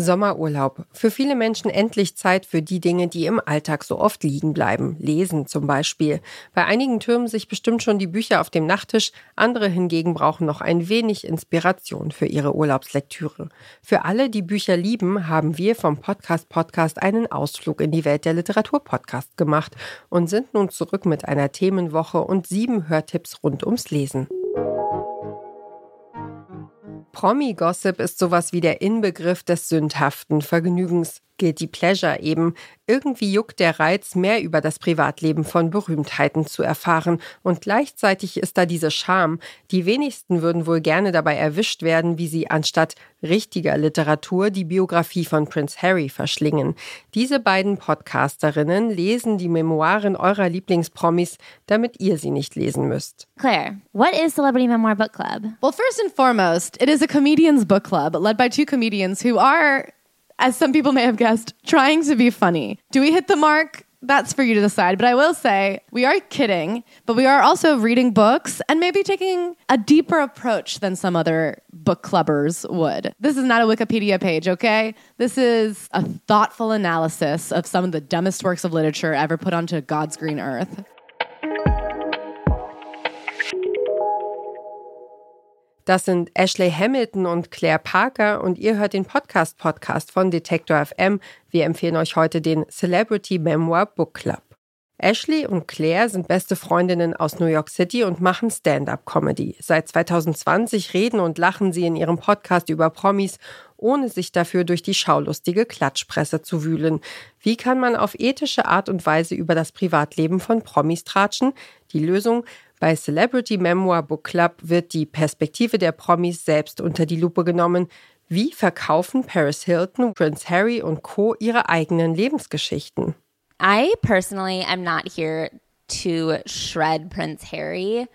Sommerurlaub. Für viele Menschen endlich Zeit für die Dinge, die im Alltag so oft liegen bleiben. Lesen zum Beispiel. Bei einigen türmen sich bestimmt schon die Bücher auf dem Nachttisch, andere hingegen brauchen noch ein wenig Inspiration für ihre Urlaubslektüre. Für alle, die Bücher lieben, haben wir vom Podcast Podcast einen Ausflug in die Welt der Literatur Podcast gemacht und sind nun zurück mit einer Themenwoche und sieben Hörtipps rund ums Lesen. Promi-Gossip ist sowas wie der Inbegriff des sündhaften Vergnügens. Guilty Pleasure eben. Irgendwie juckt der Reiz, mehr über das Privatleben von Berühmtheiten zu erfahren. Und gleichzeitig ist da diese Scham. Die wenigsten würden wohl gerne dabei erwischt werden, wie sie anstatt richtiger Literatur die Biografie von Prince Harry verschlingen. Diese beiden Podcasterinnen lesen die Memoiren eurer Lieblingspromis, damit ihr sie nicht lesen müsst. Claire, what is Celebrity Memoir Book Club? Well, first and foremost, it is a comedian's book club led by two comedians who are as some people may have guessed, trying to be funny. Do we hit the mark? That's for you to decide. But I will say, we are kidding, but we are also reading books and maybe taking a deeper approach than some other book clubbers would. This is not a Wikipedia page, okay? This is a thoughtful analysis of some of the dumbest works of literature ever put onto God's green earth. Das sind Ashley Hamilton und Claire Parker und ihr hört den Podcast Podcast von Detector FM. Wir empfehlen euch heute den Celebrity Memoir Book Club. Ashley und Claire sind beste Freundinnen aus New York City und machen Stand-up-Comedy. Seit 2020 reden und lachen sie in ihrem Podcast über Promis, ohne sich dafür durch die schaulustige Klatschpresse zu wühlen. Wie kann man auf ethische Art und Weise über das Privatleben von Promis tratschen? Die Lösung bei Celebrity Memoir Book Club wird die Perspektive der Promis selbst unter die Lupe genommen. Wie verkaufen Paris Hilton, Prince Harry und Co. ihre eigenen Lebensgeschichten? I personally am not here to shred Prince Harry.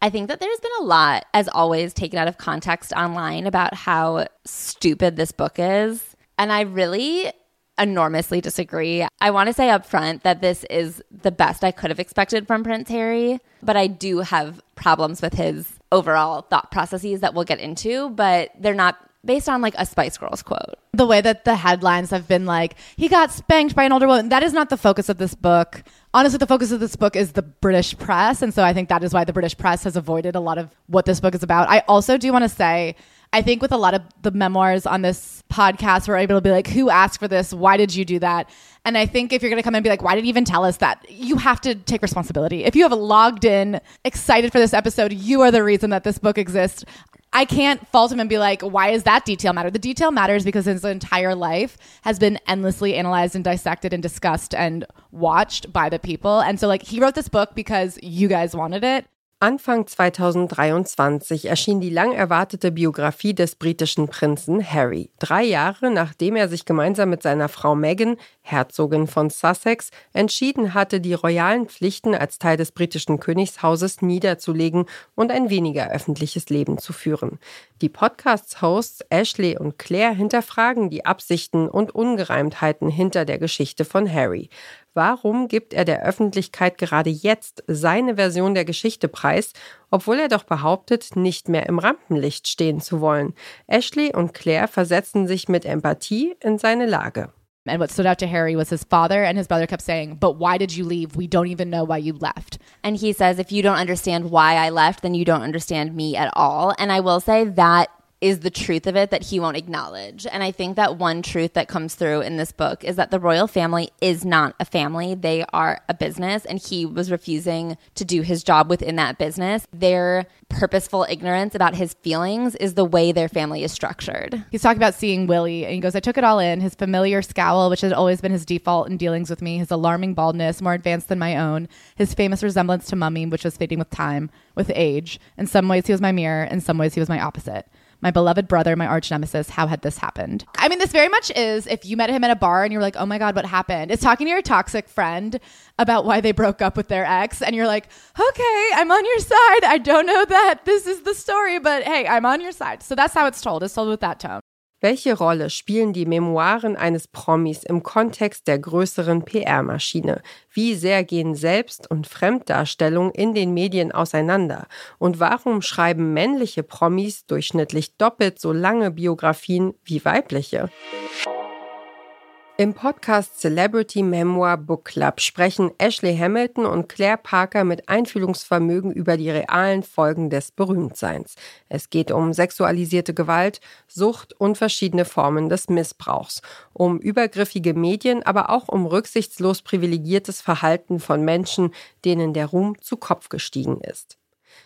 I think that there's been a lot, as always, taken out of context online about how stupid this book is. And I really enormously disagree. I want to say up front that this is the best I could have expected from Prince Harry, but I do have problems with his overall thought processes that we'll get into, but they're not based on like a Spice Girls quote. The way that the headlines have been like, he got spanked by an older woman, that is not the focus of this book. Honestly, the focus of this book is the British press. And so I think that is why the British press has avoided a lot of what this book is about. I also do want to say, I think with a lot of the memoirs on this podcast, we're able to be like, who asked for this? Why did you do that? And I think if you're going to come and be like, why did you even tell us that? You have to take responsibility. If you have logged in, excited for this episode, you are the reason that this book exists. I can't fault him and be like, why is that detail matter? The detail matters because his entire life has been endlessly analyzed and dissected and discussed and watched by the people. And so, like, he wrote this book because you guys wanted it. Anfang 2023 erschien die lang erwartete Biografie des britischen Prinzen Harry. Drei Jahre nachdem er sich gemeinsam mit seiner Frau Meghan, Herzogin von Sussex, entschieden hatte, die royalen Pflichten als Teil des britischen Königshauses niederzulegen und ein weniger öffentliches Leben zu führen. Die Podcast-Hosts Ashley und Claire hinterfragen die Absichten und Ungereimtheiten hinter der Geschichte von Harry. Warum gibt er der Öffentlichkeit gerade jetzt seine Version der Geschichte preis, obwohl er doch behauptet, nicht mehr im Rampenlicht stehen zu wollen? Ashley und Claire versetzen sich mit Empathie in seine Lage. And what stood out to Harry was his father, and his brother kept saying, But why did you leave? We don't even know why you left. And he says, If you don't understand why I left, then you don't understand me at all. And I will say that is the truth of it that he won't acknowledge. And I think that one truth that comes through in this book is that the royal family is not a family. They are a business, and he was refusing to do his job within that business. Their purposeful ignorance about his feelings is the way their family is structured. He's talking about seeing Willie, and he goes, I took it all in his familiar scowl, which had always been his default in dealings with me, his alarming baldness, more advanced than my own, his famous resemblance to Mummy, which was fading with time, with age. In some ways, he was my mirror, in some ways, he was my opposite my beloved brother, my arch nemesis. How had this happened? I mean, this very much is if you met him at a bar and you're like, oh my God, what happened? It's talking to your toxic friend about why they broke up with their ex. And you're like, okay, I'm on your side. I don't know that this is the story, but hey, I'm on your side. So that's how it's told. It's told with that tone. Welche Rolle spielen die Memoiren eines Promis im Kontext der größeren PR-Maschine? Wie sehr gehen Selbst- und Fremddarstellung in den Medien auseinander? Und warum schreiben männliche Promis durchschnittlich doppelt so lange Biografien wie weibliche? Im Podcast Celebrity Memoir Book Club sprechen Ashley Hamilton und Claire Parker mit Einfühlungsvermögen über die realen Folgen des Berühmtseins. Es geht um sexualisierte Gewalt, Sucht und verschiedene Formen des Missbrauchs, um übergriffige Medien, aber auch um rücksichtslos privilegiertes Verhalten von Menschen, denen der Ruhm zu Kopf gestiegen ist.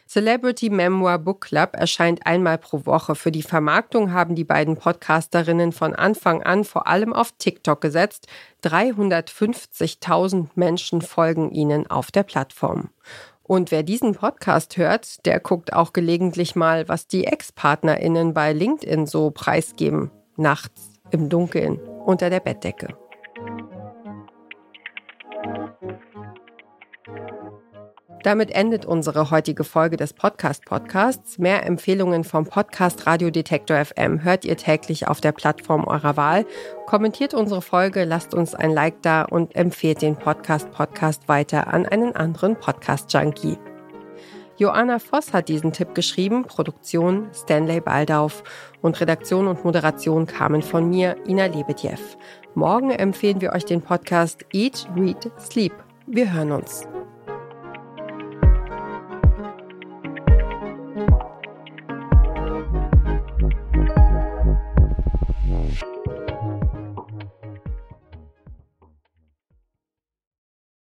Celebrity Memoir Book Club erscheint einmal pro Woche. Für die Vermarktung haben die beiden Podcasterinnen von Anfang an vor allem auf TikTok gesetzt. 350.000 Menschen folgen ihnen auf der Plattform. Und wer diesen Podcast hört, der guckt auch gelegentlich mal, was die Ex-PartnerInnen bei LinkedIn so preisgeben. Nachts, im Dunkeln, unter der Bettdecke. Damit endet unsere heutige Folge des Podcast-Podcasts. Mehr Empfehlungen vom Podcast Radio Detektor FM hört ihr täglich auf der Plattform eurer Wahl. Kommentiert unsere Folge, lasst uns ein Like da und empfehlt den Podcast-Podcast weiter an einen anderen Podcast-Junkie. Joanna Voss hat diesen Tipp geschrieben, Produktion Stanley Baldauf und Redaktion und Moderation kamen von mir, Ina Lebedjew. Morgen empfehlen wir euch den Podcast Eat, Read, Sleep. Wir hören uns.